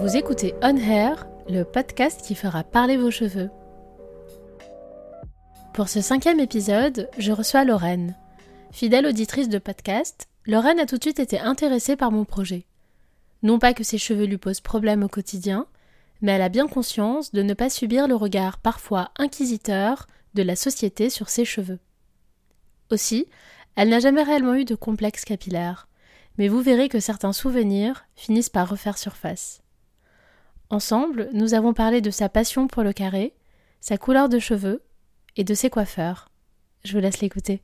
Vous écoutez On Hair, le podcast qui fera parler vos cheveux. Pour ce cinquième épisode, je reçois Lorraine. Fidèle auditrice de podcast, Lorraine a tout de suite été intéressée par mon projet. Non pas que ses cheveux lui posent problème au quotidien, mais elle a bien conscience de ne pas subir le regard parfois inquisiteur de la société sur ses cheveux. Aussi, elle n'a jamais réellement eu de complexe capillaire, mais vous verrez que certains souvenirs finissent par refaire surface. Ensemble, nous avons parlé de sa passion pour le carré, sa couleur de cheveux et de ses coiffeurs. Je vous laisse l'écouter.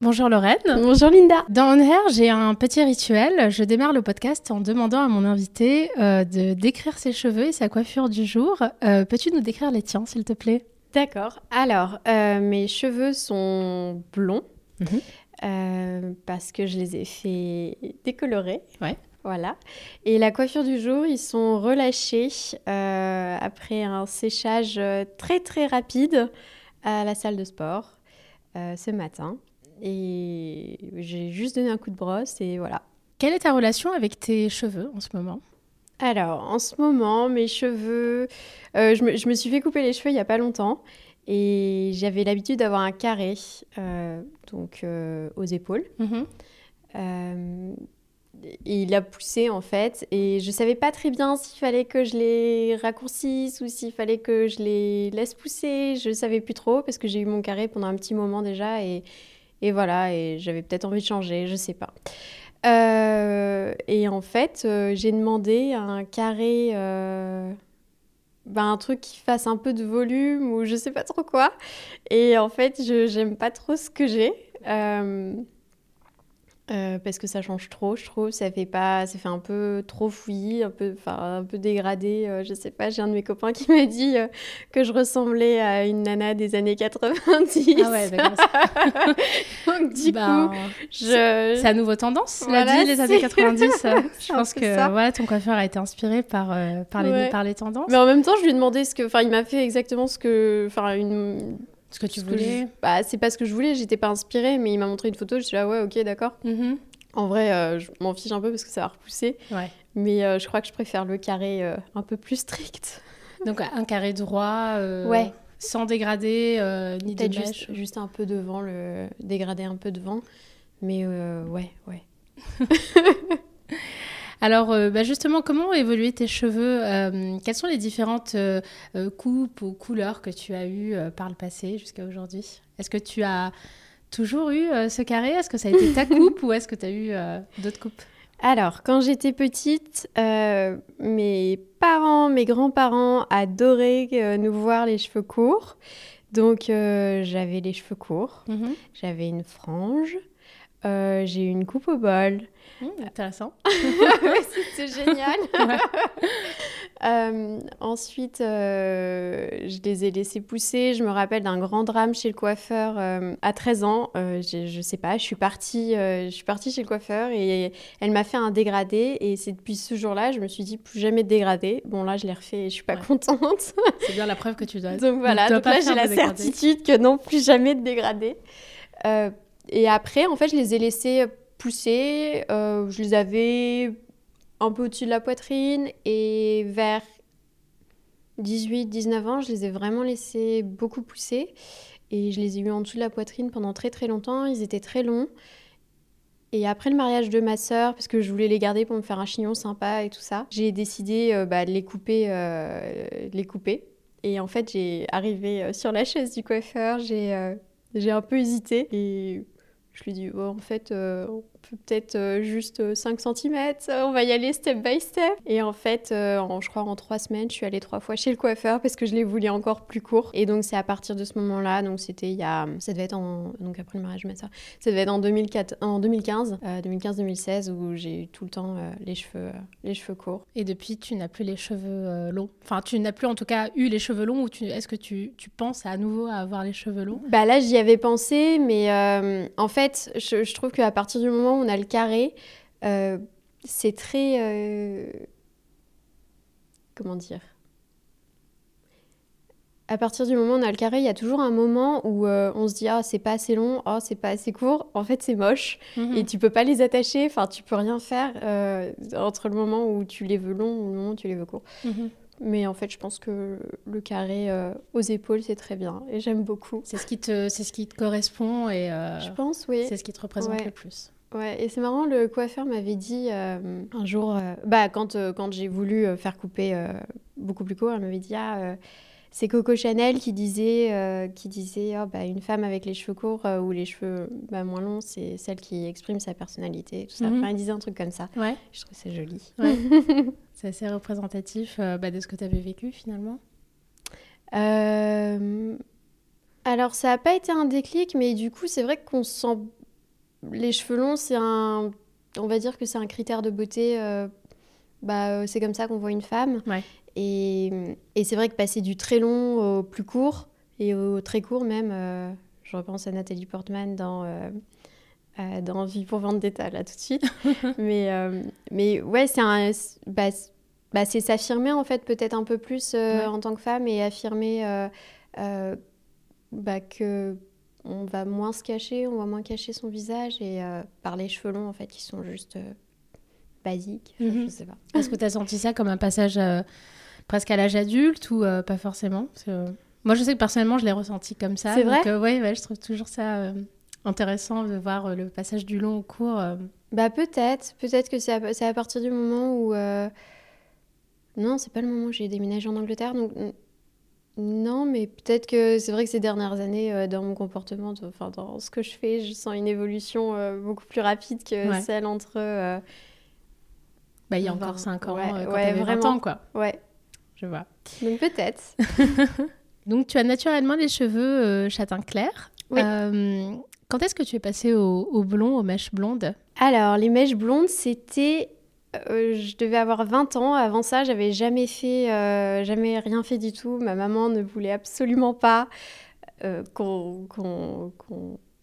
Bonjour Lorraine. Bonjour Linda. Dans On Hair, j'ai un petit rituel. Je démarre le podcast en demandant à mon invité euh, de décrire ses cheveux et sa coiffure du jour. Euh, Peux-tu nous décrire les tiens, s'il te plaît? D'accord. Alors, euh, mes cheveux sont blonds Mhm. parce que je les ai fait décolorer. Ouais. Voilà. Et la coiffure du jour, ils sont relâchés euh, après un séchage euh, très très rapide à la salle de sport euh, ce matin. Et j'ai juste donné un coup de brosse et voilà. Quelle est ta relation avec tes cheveux en ce moment? Alors, en ce moment, mes cheveux, euh, je, me, je me suis fait couper les cheveux il n'y a pas longtemps et j'avais l'habitude d'avoir un carré, donc aux épaules. Euh, il a poussé en fait et je savais pas très bien s'il fallait que je les raccourcisse ou s'il fallait que je les laisse pousser. Je savais plus trop parce que j'ai eu mon carré pendant un petit moment déjà et, et voilà et j'avais peut-être envie de changer, je sais pas. Euh, et en fait, euh, j'ai demandé un carré, euh, ben, un truc qui fasse un peu de volume ou je sais pas trop quoi. Et en fait, je j'aime pas trop ce que j'ai. Euh, parce que ça change trop, je trouve. Ça fait pas, ça fait un peu trop fouillis, un peu, enfin, un peu dégradé. euh, je sais pas. J'ai un de mes copains qui m'a dit euh, que je ressemblais à une nana des années 90. Ah ouais, d'accord. Donc du Ben, coup, c'est je. c'est à nouveau tendance, l'a Voilà, dit, les années c'est- 90. euh, c'est je pense que ça. voilà, ton coiffeur a été inspiré par, par, les, Ouais. par les tendances. Mais en même temps, je lui ai demandé ce que, enfin, il m'a fait exactement ce que, enfin, une. Ce que tu ce que voulais. je- Bah, c'est pas ce que je voulais. J'étais pas inspirée, mais il m'a montré une photo. Je suis là, ouais, ok, d'accord. Mhm. En vrai, euh, je m'en fiche un peu parce que ça va repousser. Ouais. Mais euh, je crois que je préfère le carré euh, un peu plus strict. Donc un carré droit, Ouais. sans dégradé, ni Peut-être juste, juste un peu devant, le dégradé un peu devant. Mais ouais, ouais. Alors euh, bah, justement, comment ont évolué tes cheveux Euh, Quelles sont les différentes euh, coupes ou couleurs que tu as eues par le passé jusqu'à aujourd'hui? Est-ce que tu as toujours eu ce carré? Est-ce que ça a été ta coupe ou est-ce que tu as eu d'autres coupes? Alors, quand j'étais petite, mes parents, mes grands-parents adoraient nous voir les cheveux courts. Donc, j'avais les cheveux courts, Mhm. j'avais une frange, euh, j'ai eu une coupe au bol. Mmh, Intéressant. C'était génial. Ouais. Euh, ensuite, euh, je les ai laissés pousser. Je me rappelle d'un grand drame chez le coiffeur à 13 ans. Je, je sais pas, je suis partie, je suis partie chez le coiffeur et elle m'a fait un dégradé. Et c'est depuis ce jour-là, je me suis dit plus jamais de dégradé. Bon, là, je l'ai refait et je suis pas Ouais. contente. C'est bien la preuve que tu dois. Donc voilà, ne donc là, j'ai la dégradé. certitude que non, plus jamais de dégradé. Euh, et après, en fait, je les ai laissés pousser. Euh, je les avais un peu au-dessus de la poitrine et vers 18-19 ans, je les ai vraiment laissés beaucoup pousser. Et je les ai eu en dessous de la poitrine pendant très très longtemps. Ils étaient très longs. Et après le mariage de ma sœur, parce que je voulais les garder pour me faire un chignon sympa et tout ça, j'ai décidé euh, bah, de les couper, euh, les couper. Et en fait, j'ai arrivé sur la chaise du coiffeur, j'ai un peu hésité je lui dit, oh, en fait, euh, peut-être euh, juste euh, 5 cm, on va y aller step by step. Et en fait, euh, en, je crois en trois semaines, je suis allée trois fois chez le coiffeur parce que je les voulais encore plus courts. Et donc, c'est à partir de ce moment-là, donc c'était il y a, ça devait être en, donc après le mariage de ma soeur, ça devait être en, 2004, en 2015, euh, 2015-2016, où j'ai eu tout le temps euh, les, cheveux, euh, les cheveux courts. Et depuis, tu n'as plus les cheveux euh, longs. Enfin, tu n'as plus en tout cas eu les cheveux longs ou tu... est-ce que tu, tu penses à nouveau à avoir les cheveux longs? Bah là, j'y avais pensé, mais euh, en fait, je, je trouve qu'à partir du moment on a le carré, euh, c'est très... euh, comment dire? À partir du moment où on a le carré, il y a toujours un moment où euh, on se dit ah c'est pas assez long, oh c'est pas assez court. En fait c'est moche mhm. et tu peux pas les attacher. Enfin tu peux rien faire euh, entre le moment où tu les veux longs ou le moment où tu les veux courts. Mhm. Mais en fait je pense que le carré euh, aux épaules c'est très bien et j'aime beaucoup. C'est ce qui te c'est ce qui te correspond et je pense oui. C'est ce qui te représente le plus. Ouais, et c'est marrant, le coiffeur m'avait dit un jour, bah, quand, quand j'ai voulu faire couper beaucoup plus court, elle m'avait dit Ah, c'est Coco Chanel qui disait, euh, qui disait oh, bah, une femme avec les cheveux courts euh, ou les cheveux bah, moins longs, c'est celle qui exprime sa personnalité. Tout ça. Mhm. Enfin, il disait un truc comme ça. Ouais. Je trouve c'est joli. c'est assez représentatif euh, bah, de ce que tu avais vécu finalement. Alors, ça n'a pas été un déclic, mais du coup, c'est vrai qu'on sent. Les cheveux longs, c'est un. On va dire que c'est un critère de beauté. Bah, c'est comme ça qu'on voit une femme. Ouais. Et, et c'est vrai que passer du très long au plus court et au très court même, euh, je repense à Nathalie Portman dans, euh, euh, dans Vie pour Vendetta là tout de suite. mais, mais ouais, c'est un... Bah, bah, c'est s'affirmer en fait peut-être un peu plus en tant que femme et affirmer bah, que on va moins se cacher, on va moins cacher son visage et par les cheveux longs en fait qui sont juste basiques. Je mhm. sais pas. Est-ce que tu as senti ça comme un passage presque à l'âge adulte ou euh, pas forcément? Euh, Moi, je sais que personnellement, je l'ai ressenti comme ça. C'est vrai? Euh, ouais, ouais, je trouve toujours ça intéressant de voir le passage du long au court. Bah peut-être, peut-être que c'est à, à, partir du moment où... Non, c'est pas le moment où j'ai déménagé en Angleterre, donc... Non, mais peut-être que c'est vrai que ces dernières années, dans mon comportement, enfin dans ce que je fais, je sens une évolution beaucoup plus rapide que celle entre... Bah, il y a encore 5 ans, quand ouais, vraiment. 20 ans, quoi. Ouais, je vois. Donc peut-être. Donc tu as naturellement les cheveux euh, châtain clair. Oui. Euh, quand est-ce que tu es passée au, blond, aux mèches blondes? Alors les mèches blondes, c'était euh, je devais avoir 20 ans. Avant ça, j'avais jamais fait, jamais rien fait du tout. Ma maman ne voulait absolument pas qu'on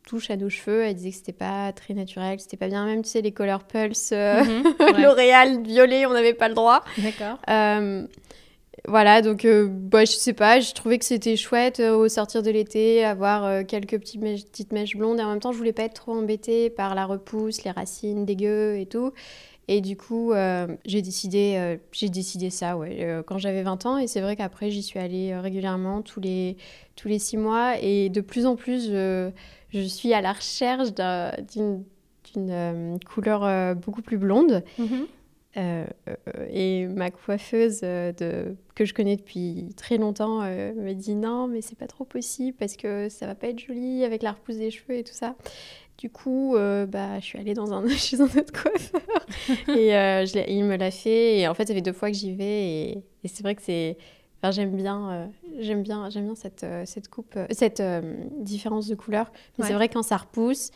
touche à nos cheveux. Elle disait que c'était pas très naturel, que c'était pas bien. Même, tu sais, les Color Pulse, mhm, L'Oréal violet, on n'avait pas le droit. D'accord. Voilà, donc euh, bah, je sais pas, je trouvais que c'était chouette euh, au sortir de l'été, avoir euh, quelques petites mèches, petites mèches blondes. Et en même temps, je voulais pas être trop embêtée par la repousse, les racines dégueu et tout. Et du coup, j'ai décidé, j'ai décidé ça ouais, quand j'avais 20 ans. Et c'est vrai qu'après, j'y suis allée régulièrement tous les, tous les six mois. Et de plus en plus, je suis à la recherche d'une couleur beaucoup plus blonde. Euh, euh, et ma coiffeuse euh, de, que je connais depuis très longtemps me dit non mais c'est pas trop possible parce que ça va pas être joli avec la repousse des cheveux et tout ça. Du coup, bah, je suis allée dans un, chez un autre coiffeur et je il me l'a fait. Et en fait, ça fait deux fois que j'y vais et, c'est vrai que c'est, enfin, j'aime bien, j'aime bien, j'aime bien cette, cette coupe, cette différence de couleur. Mais c'est vrai quand ça repousse,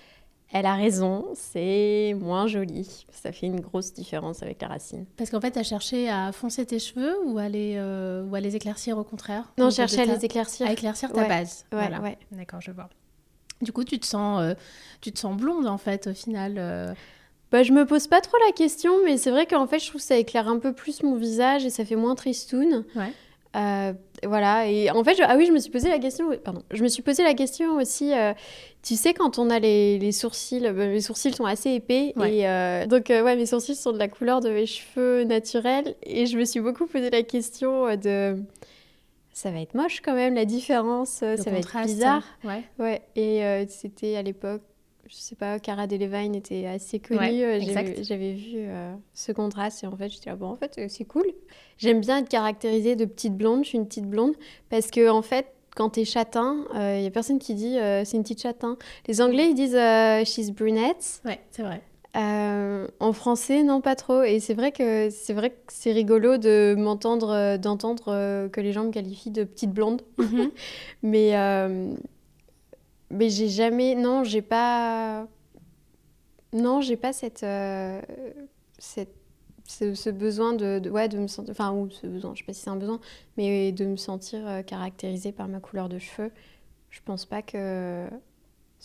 elle a raison, c'est moins joli. Ça fait une grosse différence avec la racine. Parce qu'en fait, tu as cherché à foncer tes cheveux ou à les, euh, ou à les éclaircir au contraire Non, je cherchais à les éclaircir. À éclaircir ta base. Ouais, voilà. ouais. D'accord, je vois. Du coup, tu te sens, euh, tu te sens blonde en fait au final. Euh... Bah, je me pose pas trop la question, mais c'est vrai qu'en fait, je trouve que ça éclaire un peu plus mon visage et ça fait moins tristoun. Ouais. Euh, voilà, et en fait, ah oui, je me suis posé la question, pardon, je me suis posé la question aussi, euh, tu sais, quand on a les, les sourcils, mes sourcils sont assez épais, et donc, ouais, mes sourcils sont de la couleur de mes cheveux naturels, et je me suis beaucoup posé la question de, ça va être moche quand même, la différence, ça va être bizarre. Ouais. ouais. Et c'était à l'époque, je sais pas, Cara Delevingne était assez connue. Euh, j'avais vu euh, ce contraste et en fait, j'étais là, bon, en fait, euh, c'est cool. J'aime bien être caractérisée de petite blonde. Je suis une petite blonde parce que, en fait, quand t'es châtain, il y a personne qui dit c'est une petite châtain. Les Anglais, ils disent she's brunette. Ouais, c'est vrai. En français, non, pas trop. Et c'est vrai que c'est vrai que c'est rigolo de m'entendre, d'entendre que les gens me qualifient de petite blonde. Mm-hmm. Mais mais j'ai jamais. Non, j'ai pas. Non, j'ai pas cette. Euh, cette ce, besoin de, ouais, de me sentir. Enfin, ou ce besoin, je sais pas si c'est un besoin, mais de me sentir euh, caractérisée par ma couleur de cheveux. Je pense pas que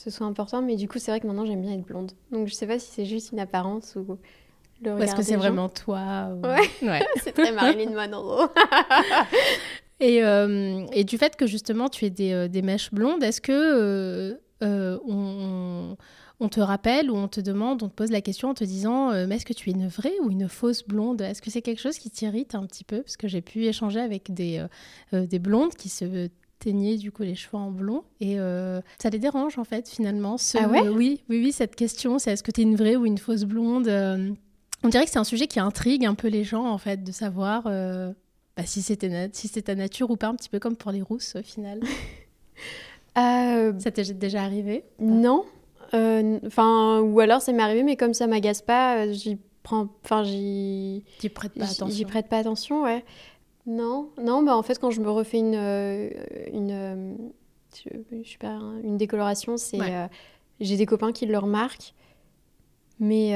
ce soit important, mais du coup, c'est vrai que maintenant j'aime bien être blonde. Donc je sais pas si c'est juste une apparence ou le regard. Est-ce que c'est vraiment toi Ouais, ouais. c'est très Marilyn Monroe. Et, et, du fait que justement tu aies des, des mèches blondes, est-ce que on, on, te rappelle ou on te demande, on te pose la question en te disant mais est-ce que tu es une vraie ou une fausse blonde? Est-ce que c'est quelque chose qui t'irrite un petit peu? Parce que j'ai pu échanger avec des, des blondes qui se teigner du coup les cheveux en blond et euh, ça les dérange en fait finalement. ah ouais? Oui, oui, oui, cette question, c'est est-ce que tu es une vraie ou une fausse blonde euh, On dirait que c'est un sujet qui intrigue un peu les gens en fait de savoir euh, bah, si c'était si c'est ta nature ou pas, un petit peu comme pour les rousses au final. ça t'est déjà arrivé? Non. Enfin, ou alors ça m'est arrivé, mais comme ça m'agace pas, j'y prends, enfin j'y. prête pas attention. J'y prête pas attention, ouais. Non, non, bah en fait, quand je me refais une, euh, une, euh, je, sais pas, hein, une décoloration, c'est euh, j'ai des copains qui le remarquent, mais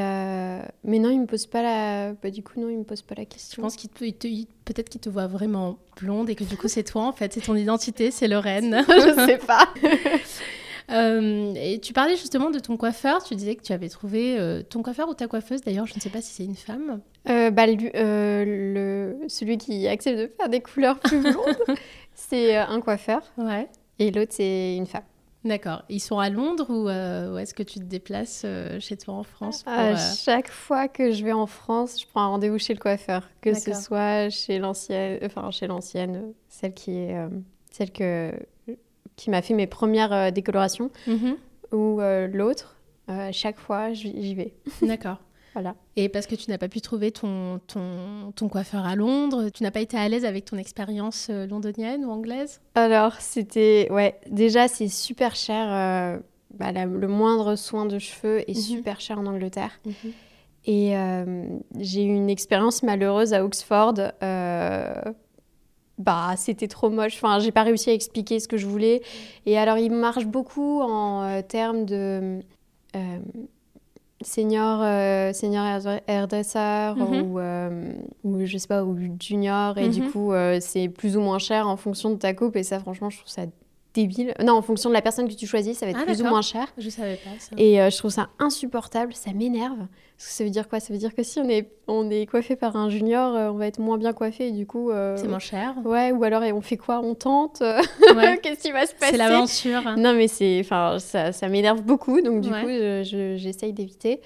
mais non, ils me posent pas la, bah, du coup non, ils me posent pas la question. Je pense qu'ils peut-être qu'ils te voient vraiment blonde et que du coup c'est toi en fait, c'est ton identité, c'est Lorraine. je sais pas. Euh, et tu parlais justement de ton coiffeur. Tu disais que tu avais trouvé ton coiffeur ou ta coiffeuse. D'ailleurs, je ne sais pas si c'est une femme. Euh, bah, le, celui qui accepte de faire des couleurs plus blondes, c'est un coiffeur. Ouais. Et l'autre, c'est une femme. D'accord. Ils sont à Londres ou, est-ce que tu te déplaces chez toi en France À chaque fois que je vais en France, je prends un rendez-vous chez le coiffeur, que ce soit chez l'ancienne, enfin chez l'ancienne, celle qui est celle que qui m'a fait mes premières euh, décolorations, mhm. ou euh, l'autre, euh, chaque fois, j'y vais. D'accord. voilà. Et parce que tu n'as pas pu trouver ton, ton, ton coiffeur à Londres, tu n'as pas été à l'aise avec ton expérience londonienne ou anglaise? Alors, c'était... Ouais, déjà, c'est super cher. Bah, le moindre soin de cheveux est mhm. super cher en Angleterre. Mhm. Et j'ai eu une expérience malheureuse à Oxford bah c'était trop moche. Enfin, j'ai pas réussi à expliquer ce que je voulais. Et alors, il marche beaucoup en euh, termes de euh, senior, euh, senior hairdresser mhm. ou, ou, je sais pas, ou junior. Et du mhm. coup, c'est plus ou moins cher en fonction de ta coupe. Et ça, franchement, je trouve ça débile. Non, en fonction de la personne que tu choisis, ça va être ah, plus ou moins cher. Je savais pas ça. Et je trouve ça insupportable, ça m'énerve. Parce que ça veut dire quoi? Ça veut dire que si on est, on est coiffé par un junior, euh, on va être moins bien coiffé et du coup. Euh, c'est moins cher. Ouais, ou alors on fait quoi? On tente? Qu'est-ce qui va se passer? C'est l'aventure. Non, mais c'est, enfin, ça, ça m'énerve beaucoup, donc du coup, j'essaye d'éviter.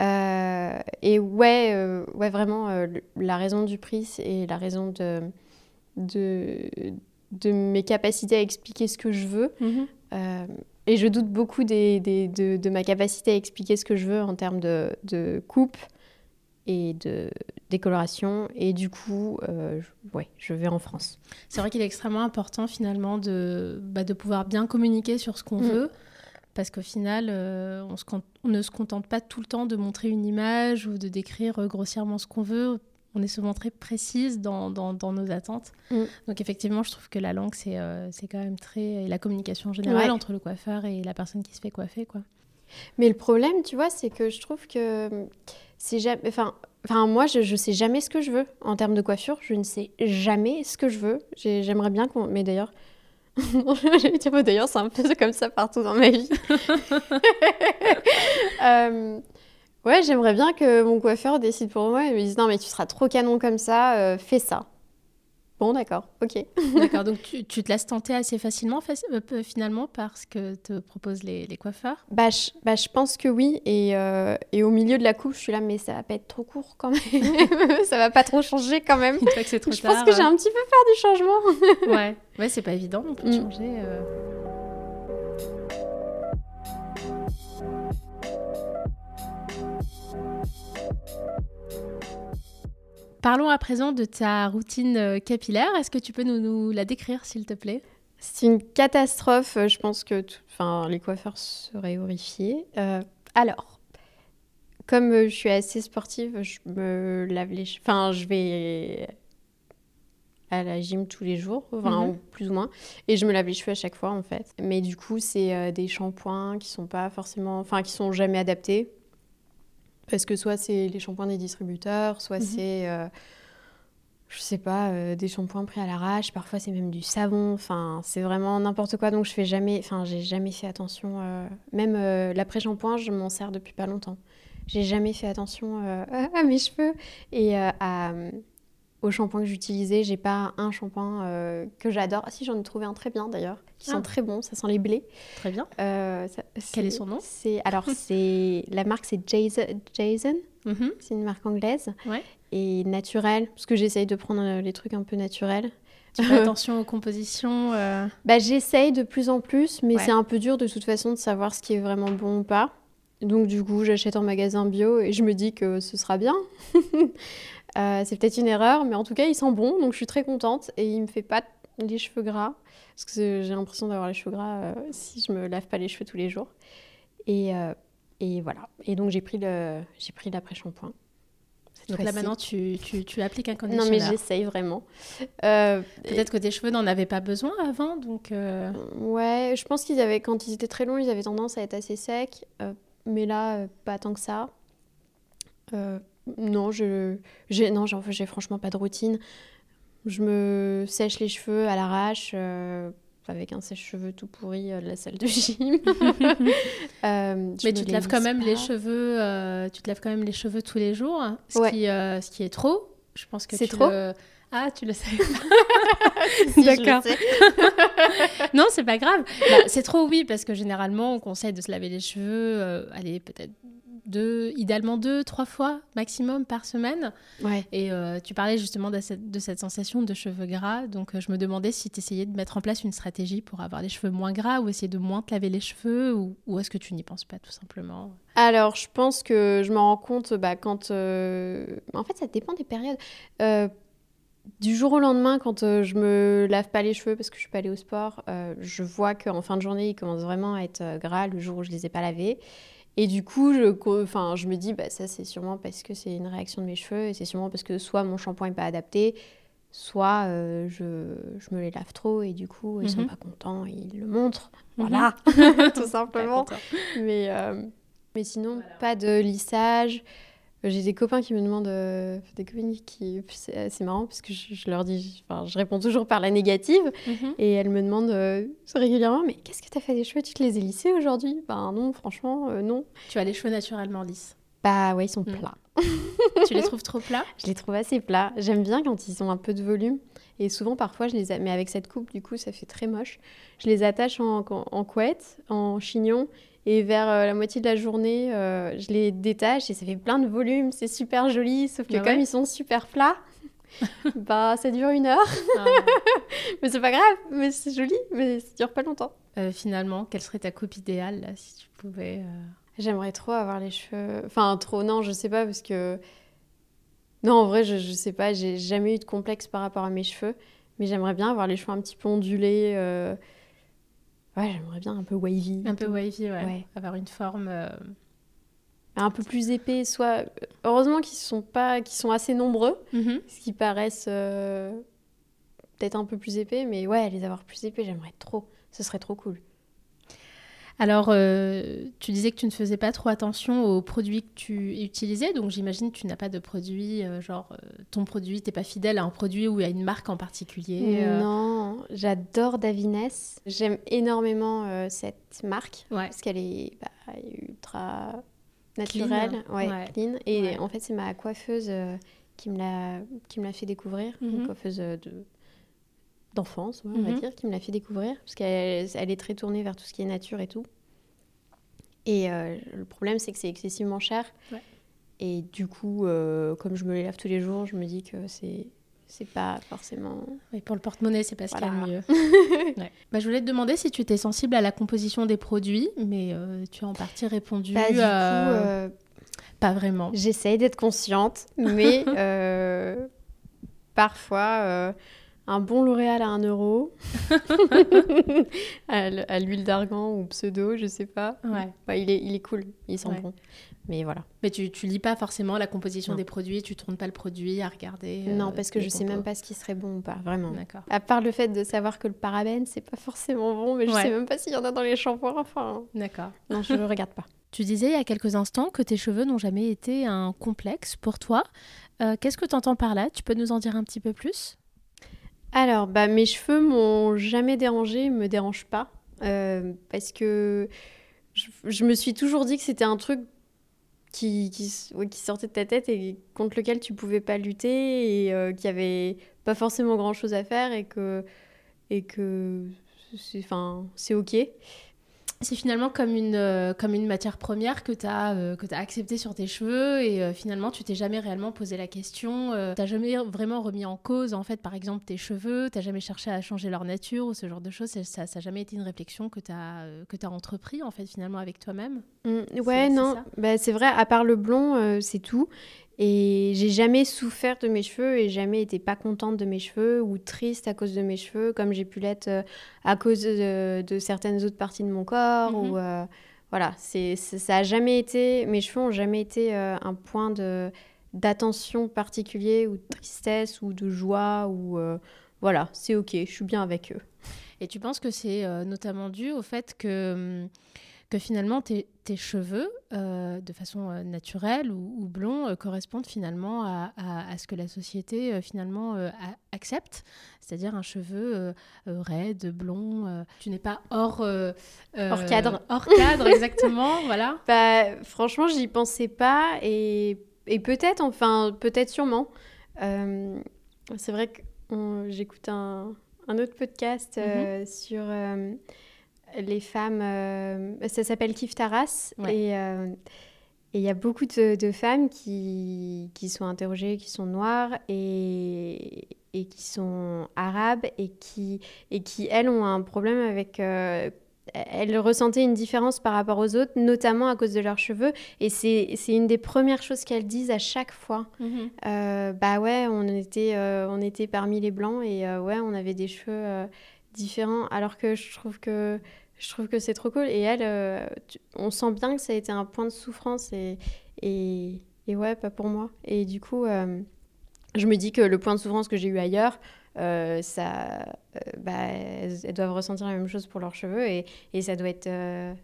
Euh, et ouais, ouais, vraiment, la raison du prix et la raison de, de, de mes capacités à expliquer ce que je veux. Mhm. Et je doute beaucoup des, des, de, de, ma capacité à expliquer ce que je veux en termes de, de coupe et de décoloration. Et du coup, euh, je, ouais, je vais en France. C'est vrai qu'il est extrêmement important finalement de, bah, de pouvoir bien communiquer sur ce qu'on mm. veut. Parce qu'au final, euh, on, se, on, ne se contente pas tout le temps de montrer une image ou de décrire grossièrement ce qu'on veut on est souvent très précise dans, dans, nos attentes. Mm. Donc effectivement, je trouve que la langue, c'est euh, quand même très... Et la communication en général entre le coiffeur et la personne qui se fait coiffer, quoi. Mais le problème, tu vois, c'est que je trouve que c'est jamais... Enfin, enfin, moi, je ne sais jamais ce que je veux en termes de coiffure. Je ne sais jamais ce que je veux. J'aimerais bien qu'on... Mais d'ailleurs... d'ailleurs, c'est un peu comme ça partout dans ma vie. euh, Ouais, j'aimerais bien que mon coiffeur décide pour moi et me dise non mais tu seras trop canon comme ça, euh, fais ça. Bon d'accord, ok. d'accord, donc tu, te laisses tenter assez facilement euh, finalement parce que te proposent les, coiffeurs? Bah je, bah je, pense que oui et, euh, et, au milieu de la coupe je suis là mais ça va pas être trop court quand même, ça va pas trop changer quand même. que c'est trop je pense que j'ai un petit peu peur du changement. ouais, ouais c'est pas évident plus de mm. changer. Parlons à présent de ta routine euh, capillaire. Est-ce que tu peux nous, la décrire, s'il te plaît? C'est une catastrophe. Je pense que enfin, les coiffeurs seraient horrifiés. Euh, alors, comme euh, je suis assez sportive, je me lave les cheveux. Enfin, je vais à la gym tous les jours, enfin, mhm. plus ou moins, et je me lave les cheveux à chaque fois en fait. Mais du coup, c'est des shampoings qui sont pas forcément, enfin, qui sont jamais adaptés parce que soit c'est les shampoings des distributeurs, soit mhm. c'est, euh, je sais pas, euh, des shampoings pris à l'arrache. Parfois c'est même du savon. Enfin, c'est vraiment n'importe quoi. Donc je fais jamais, enfin, j'ai jamais fait attention. Euh, même l'après-shampoing, je m'en sers depuis pas longtemps. J'ai jamais fait attention à mes cheveux et à, au shampoing que j'utilisais. J'ai pas un shampoing que j'adore. Ah si, j'en ai trouvé un très bien d'ailleurs, qui sent ah. très bon. Ça sent les blés. Très bien. Quel est son nom? C'est alors c'est la marque c'est Jason. Jason. Mhm. C'est une marque anglaise. Ouais. Et naturel, parce que j'essaye de prendre les trucs un peu naturels. Tu fais attention aux compositions bah, J'essaye de plus en plus, mais c'est un peu dur de toute façon de savoir ce qui est vraiment bon ou pas. Donc du coup, j'achète en magasin bio et je me dis que ce sera bien. Euh, c'est peut-être une erreur, mais en tout cas, il sent bon, donc je suis très contente et il me fait pas les cheveux gras, parce que j'ai l'impression d'avoir les cheveux gras euh, si je me lave pas les cheveux tous les jours. Et, euh, et voilà. Et donc j'ai pris le j'ai pris l'après-shampoing. Donc là maintenant tu, tu, tu, appliques un conditionneur. Non mais j'essaye vraiment. Peut-être que tes cheveux n'en avaient pas besoin avant donc. Ouais, je pense qu'ils avaient quand ils étaient très longs ils avaient tendance à être assez secs mais là, pas tant que ça. Euh, non, je, j'ai, non, j'ai franchement pas de routine. Je me sèche les cheveux à l'arrache euh, avec un sèche-cheveux tout pourri de la salle de gym. mais tu te laves quand même les cheveux, tu te laves quand même les cheveux tous les jours, ce, qui, ce qui est trop. Je pense que c'est trop. Ah, tu le sais D'accord. non, c'est pas grave. Bah, c'est trop oui, parce que généralement, on conseille de se laver les cheveux, euh, allez, peut-être deux, idéalement deux, trois fois maximum par semaine. Ouais. Et euh, tu parlais justement de cette, de cette, sensation de cheveux gras. Donc, euh, je me demandais si tu essayais de mettre en place une stratégie pour avoir les cheveux moins gras ou essayer de moins te laver les cheveux ou, ou est-ce que tu n'y penses pas tout simplement? Alors, je pense que je me rends compte bah, quand. En fait, ça dépend des périodes du jour au lendemain, quand euh, je me lave pas les cheveux parce que je suis pas allée au sport, euh, je vois qu'en fin de journée, ils commencent vraiment à être euh, gras le jour où je les ai pas lavés. Et du coup, je, enfin, je me dis, bah, ça c'est sûrement parce que c'est une réaction de mes cheveux et c'est sûrement parce que soit mon shampoing n'est pas adapté, soit je, je, me les lave trop et du coup, ils sont mhm. pas contents et ils le montrent. Mhm. Voilà, tout simplement. mais, mais sinon, pas de lissage. J'ai des copains qui me demandent, euh, des copines qui, c'est marrant parce que je, leur dis, enfin, je réponds toujours par la négative mhm. et elles me demandent euh, régulièrement, mais qu'est-ce que tu as fait des cheveux? Tu te les as lissés aujourd'hui? Ben non, franchement, euh, non. Tu as les cheveux naturellement lisses Bah ouais, ils sont mhm. plats. tu les trouves trop plats? Je les trouve assez plats. J'aime bien quand ils ont un peu de volume et souvent parfois je les, mais avec cette coupe du coup ça fait très moche. Je les attache en, en couette, en chignon et vers euh, la moitié de la journée, euh, je les détache et ça fait plein de volume. C'est super joli, sauf que bah comme ils sont super plats, bah ça dure une heure. Ah. mais c'est pas grave, mais c'est joli, mais ça dure pas longtemps. Euh, finalement, quelle serait ta coupe idéale là, si tu pouvais J'aimerais trop avoir les cheveux. Enfin, trop, non, je sais pas, parce que. Non, en vrai, je, je sais pas, j'ai jamais eu de complexe par rapport à mes cheveux, mais j'aimerais bien avoir les cheveux un petit peu ondulés. Ouais, j'aimerais bien un peu wavy. Un peu wavy, ouais. Avoir une forme. Euh, un peu plus épais, soit. Heureusement qu'ils sont, pas... qu'ils sont assez nombreux, mhm. ce qui paraissent euh, peut-être un peu plus épais, mais ouais, les avoir plus épais, j'aimerais trop. Ce serait trop cool. Alors, euh, tu disais que tu ne faisais pas trop attention aux produits que tu utilisais, donc j'imagine que tu n'as pas de produit, euh, genre euh, ton produit, tu n'es pas fidèle à un produit ou à une marque en particulier Non, j'adore Davines. J'aime énormément cette marque parce qu'elle est bah, ultra naturelle, clean. Ouais, clean. Et en fait, c'est ma coiffeuse qui me l'a fait découvrir, une mhm. coiffeuse de d'enfance, on va mhm. dire, qui me l'a fait découvrir, parce qu'elle elle est très tournée vers tout ce qui est nature et tout. Et euh, le problème, c'est que c'est excessivement cher. Et du coup, euh, comme je me les lave tous les jours, je me dis que c'est c'est pas forcément. Oui, pour le porte-monnaie, c'est pas ce qu'il y a de mieux. bah, je voulais te demander si tu étais sensible à la composition des produits, mais euh, tu as en partie répondu. Bah, du coup, pas vraiment. J'essaye d'être consciente, mais parfois un bon L'Oréal à 1 euro, à l'huile d'argan ou pseudo, je sais pas. Ouais. il, est, il est cool, il sent bon. Mais voilà. Mais tu, tu lis pas forcément la composition des produits, tu tournes pas le produit à regarder. non, euh, parce que je sais même pas ce qui serait bon ou pas, vraiment. D'accord. À part le fait de savoir que le parabène, c'est pas forcément bon, mais je sais même pas s'il y en a dans les shampoings, enfin. D'accord. Non, je ne regarde pas. Tu disais il y a quelques instants que tes cheveux n'ont jamais été un complexe pour toi. Euh, qu'est-ce que tu entends par là? Tu peux nous en dire un petit peu plus? Alors, bah, mes cheveux m'ont jamais dérangé, me dérangent pas. Euh, parce que je, me suis toujours dit que c'était un truc qui, sortait de ta tête et contre lequel tu pouvais pas lutter et euh, qui avait pas forcément grand chose à faire et que, et que c'est ok c'est finalement comme une, euh, comme une matière première que tu as, euh, as acceptée sur tes cheveux et euh, finalement tu t'es jamais réellement posé la question, tu n'as jamais vraiment remis en cause en fait par exemple tes cheveux, tu n'as jamais cherché à changer leur nature ou ce genre de choses, ça n'a jamais été une réflexion que tu as, as entrepris en fait finalement avec toi-même? Mmh, Ouais, non, bah, c'est vrai, à part le blond, c'est tout. Et j'ai jamais souffert de mes cheveux et jamais été pas contente de mes cheveux ou triste à cause de mes cheveux, comme j'ai pu l'être euh, à cause de, certaines autres parties de mon corps. Ou, mhm. euh, voilà, c'est, ça a jamais été, mes cheveux ont jamais été euh, un point de, d'attention particulier ou de tristesse ou de joie. ou Voilà, c'est ok, je suis bien avec eux. Et tu penses que c'est notamment dû au fait que hum, que finalement tes, tes cheveux, euh, de façon euh, naturelle ou, ou blond, euh, correspondent finalement à, à, ce que la société finalement accepte, c'est-à-dire un cheveu raide, blond. tu n'es pas hors hors cadre, hors cadre exactement, voilà. Bah, franchement, j'y pensais pas et, et peut-être, enfin peut-être sûrement. C'est vrai que j'écoute un, un, autre podcast mm-hmm. sur les femmes, euh, ça s'appelle Kif Taras. Euh, et il y a beaucoup de, femmes qui, qui, sont interrogées, qui sont noires et, et, qui sont arabes et qui, et qui, elles, ont un problème avec... Euh, elles ressentaient une différence par rapport aux autres, notamment à cause de leurs cheveux. Et c'est une des premières choses qu'elles disent à chaque fois. Mhm. bah ouais, on était, on était parmi les blancs et ouais, on avait des cheveux différents. Alors que je trouve que je trouve que c'est trop cool. Et elle, euh, on sent bien que ça a été un point de souffrance et, et, et ouais, pas pour moi. Et du coup, euh, je me dis que le point de souffrance que j'ai eu ailleurs, euh, ça, bah, elles, doivent ressentir la même chose pour leurs cheveux et, et ça, doit être,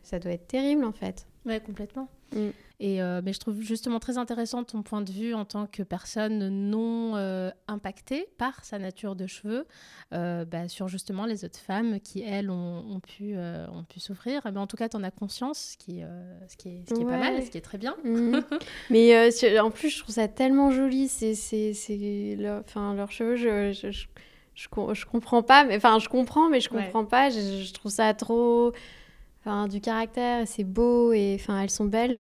ça doit être terrible en fait. Ouais, complètement. Mm. Et euh, mais je trouve justement très intéressant ton point de vue en tant que personne non euh, impactée par sa nature de cheveux euh, bah, sur justement les autres femmes qui, elles, ont, pu, ont pu souffrir. Mais en tout cas, tu en as conscience, ce qui, ce qui est, ce qui est pas mal, ce qui est très bien. Mhm. mais en plus, je trouve ça tellement joli. C'est, leur, enfin, leurs cheveux, je, je, je, je, comprends pas. Mais, enfin, je comprends, mais je comprends pas. Je, trouve ça trop... Enfin, du caractère, c'est beau et enfin, elles sont belles.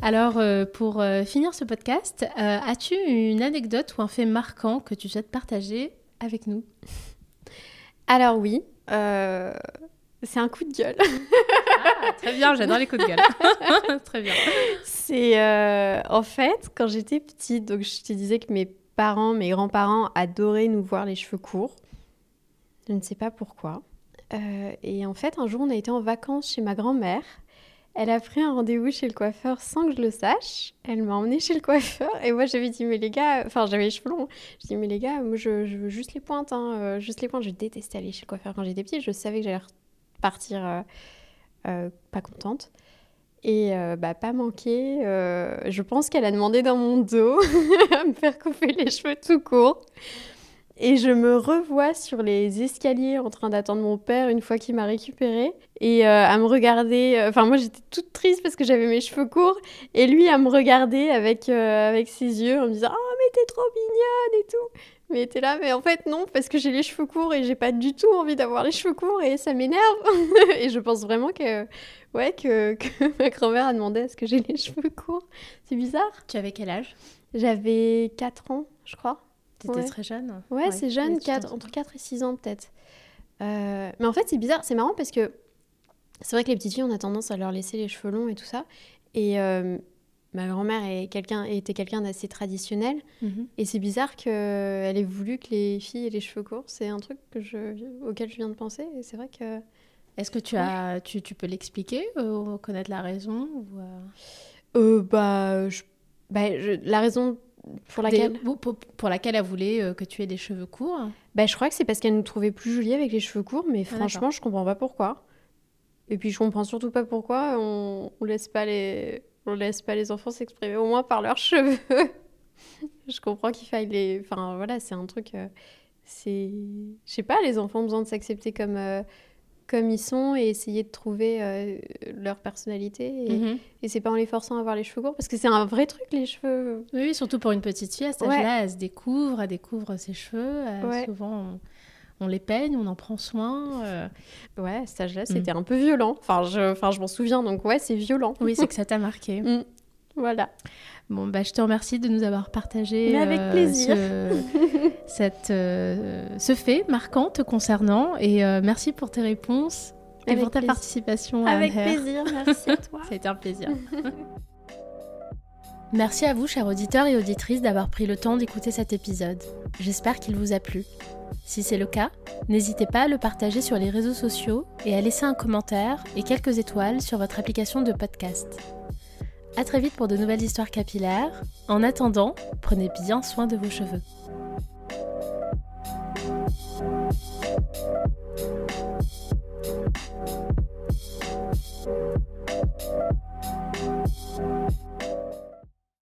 Alors, euh, pour euh, finir ce podcast, euh, as-tu une anecdote ou un fait marquant que tu souhaites partager avec nous? Alors oui, c'est un coup de gueule. ah, très bien, j'adore les coups de gueule. très bien. C'est en fait, quand j'étais petite, donc je te disais que mes parents, mes grands-parents adoraient nous voir les cheveux courts. Je ne sais pas pourquoi. et en fait, un jour, on a été en vacances chez ma grand-mère. Elle a pris un rendez-vous chez le coiffeur sans que je le sache. Elle m'a emmenée chez le coiffeur et moi j'avais dit mais les gars, enfin j'avais les cheveux longs. Je dis mais les gars, moi je, veux juste les pointes, hein, euh, juste les pointes. Je détestais aller chez le coiffeur quand j'étais petite. Je savais que j'allais partir euh, euh, pas contente. Et bah pas manqué. je pense qu'elle a demandé dans mon dos à me faire couper les cheveux tout court. Et je me revois sur les escaliers en train d'attendre mon père une fois qu'il m'a récupérée et euh, à me regarder. Euh, enfin, moi j'étais toute triste parce que j'avais mes cheveux courts et lui à me regarder avec, euh, avec ses yeux en me disant Oh, mais t'es trop mignonne et tout. Mais t'es là, mais en fait non, parce que j'ai les cheveux courts et j'ai pas du tout envie d'avoir les cheveux courts et ça m'énerve. et je pense vraiment que, ouais, que, que ma grand-mère a demandé à ce que j'ai les cheveux courts. C'est bizarre. Tu avais quel âge? J'avais 4 ans, je crois. T'étais très jeune? Ouais, c'est jeune, 4, entre 4 et 6 ans peut-être. Euh, mais en fait, c'est bizarre, c'est marrant parce que c'est vrai que les petites filles, on a tendance à leur laisser les cheveux longs et tout ça. Et euh, ma grand-mère est quelqu'un, était quelqu'un d'assez traditionnel. Mhm. Et c'est bizarre qu'elle ait voulu que les filles aient les cheveux courts. C'est un truc que je, auquel je viens de penser. Et c'est vrai que. Est-ce que tu, as, tu, tu peux l'expliquer, euh, connaître la raison ou, bah, bah la raison pour laquelle pour, laquelle elle voulait euh, que tu aies des cheveux courts? Bah, Je crois que c'est parce qu'elle nous trouvait plus jolies avec les cheveux courts, mais ah, franchement, je comprends pas pourquoi. Et puis, je comprends surtout pas pourquoi on, on laisse pas les on laisse pas les enfants s'exprimer au moins par leurs cheveux. je comprends qu'il faille les. Enfin, voilà, c'est un truc. Euh, c'est. Je sais pas, les enfants ont besoin de s'accepter comme. Euh, comme ils sont et essayer de trouver euh, leur personnalité. Et, mhm. et c'est pas en les forçant à avoir les cheveux courts, parce que c'est un vrai truc, les cheveux. Oui, surtout pour une petite fille, à cet âge-là, elle se découvre, elle découvre ses cheveux. Souvent, on, les peigne, on en prend soin. Euh. Ouais, à cet âge-là, c'était mm. un peu violent. Enfin, je, enfin, je m'en souviens, donc ouais, c'est violent. Oui, c'est que ça t'a marqué. Mm. Voilà. Bon, bah, je te remercie de nous avoir partagé avec euh, plaisir. Ce, cette, euh, ce fait marquant te concernant et merci pour tes réponses et pour ta participation. Avec plaisir, merci à toi. C'était un plaisir. Merci à vous, chers auditeurs et auditrices, d'avoir pris le temps d'écouter cet épisode. J'espère qu'il vous a plu. Si c'est le cas, n'hésitez pas à le partager sur les réseaux sociaux et à laisser un commentaire et quelques étoiles sur votre application de podcast. A très vite pour de nouvelles histoires capillaires. En attendant, prenez bien soin de vos cheveux.